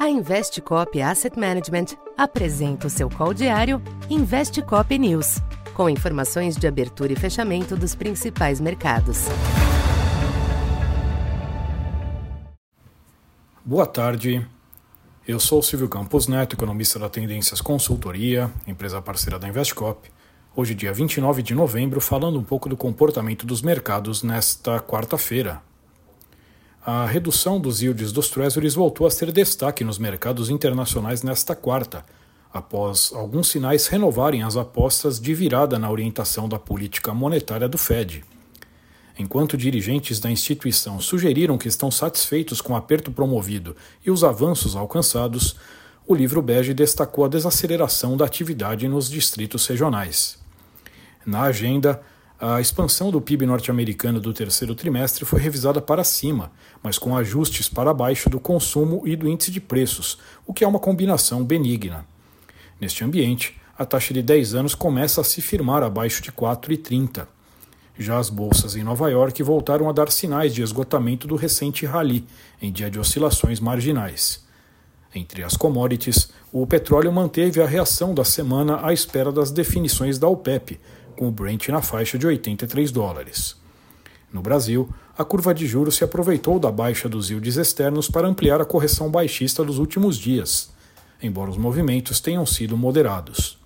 A Investcop Asset Management apresenta o seu call diário Investcop News, com informações de abertura e fechamento dos principais mercados. Boa tarde. Eu sou Silvio Campos Neto, economista da Tendências Consultoria, empresa parceira da Investcop. Hoje, dia 29 de novembro, falando um pouco do comportamento dos mercados nesta quarta-feira, a redução dos yields dos Treasuries voltou a ser destaque nos mercados internacionais nesta quarta, após alguns sinais renovarem as apostas de virada na orientação da política monetária do Fed. Enquanto dirigentes da instituição sugeriram que estão satisfeitos com o aperto promovido e os avanços alcançados, o livro bege destacou a desaceleração da atividade nos distritos regionais. Na agenda, a expansão do PIB norte-americano do terceiro trimestre foi revisada para cima, mas com ajustes para baixo do consumo e do índice de preços, o que é uma combinação benigna. Neste ambiente, a taxa de 10 anos começa a se firmar abaixo de 4,30. Já as bolsas em Nova York voltaram a dar sinais de esgotamento do recente rally, em dia de oscilações marginais. Entre as commodities, o petróleo manteve a reação da semana à espera das definições da OPEP, com o Brent na faixa de 83 dólares. No Brasil, a curva de juros se aproveitou da baixa dos yields externos para ampliar a correção baixista dos últimos dias, embora os movimentos tenham sido moderados.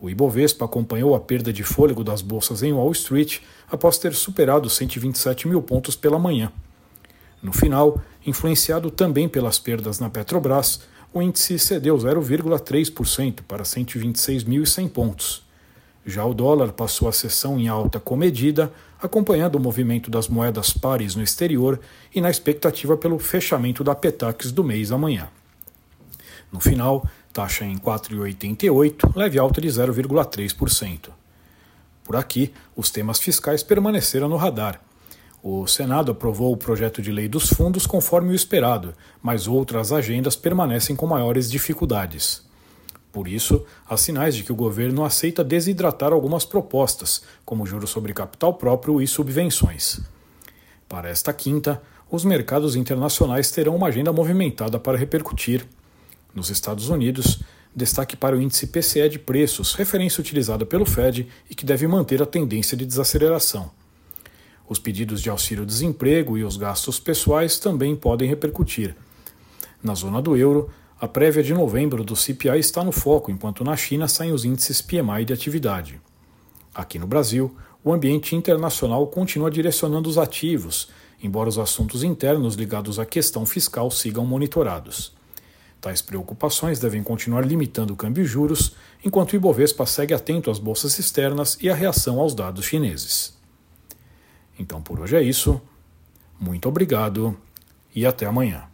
O Ibovespa acompanhou a perda de fôlego das bolsas em Wall Street após ter superado 127 mil pontos pela manhã. No final, influenciado também pelas perdas na Petrobras, o índice cedeu 0,3% para 126.100 pontos. Já o dólar passou a sessão em alta comedida, acompanhando o movimento das moedas pares no exterior e na expectativa pelo fechamento da Petax do mês amanhã. No final, taxa em 4,88, leve alta de 0,3%. Por aqui, os temas fiscais permaneceram no radar. O Senado aprovou o projeto de lei dos fundos conforme o esperado, mas outras agendas permanecem com maiores dificuldades. Por isso, há sinais de que o governo aceita desidratar algumas propostas, como juros sobre capital próprio e subvenções. Para esta quinta, os mercados internacionais terão uma agenda movimentada para repercutir. Nos Estados Unidos, destaque para o índice PCE de preços, referência utilizada pelo Fed e que deve manter a tendência de desaceleração. Os pedidos de auxílio-desemprego e os gastos pessoais também podem repercutir. Na zona do euro, a prévia de novembro do CPI está no foco, enquanto na China saem os índices PMI de atividade. Aqui no Brasil, o ambiente internacional continua direcionando os ativos, embora os assuntos internos ligados à questão fiscal sigam monitorados. Tais preocupações devem continuar limitando o câmbio e juros, enquanto o Ibovespa segue atento às bolsas externas e à reação aos dados chineses. Então por hoje é isso. Muito obrigado e até amanhã.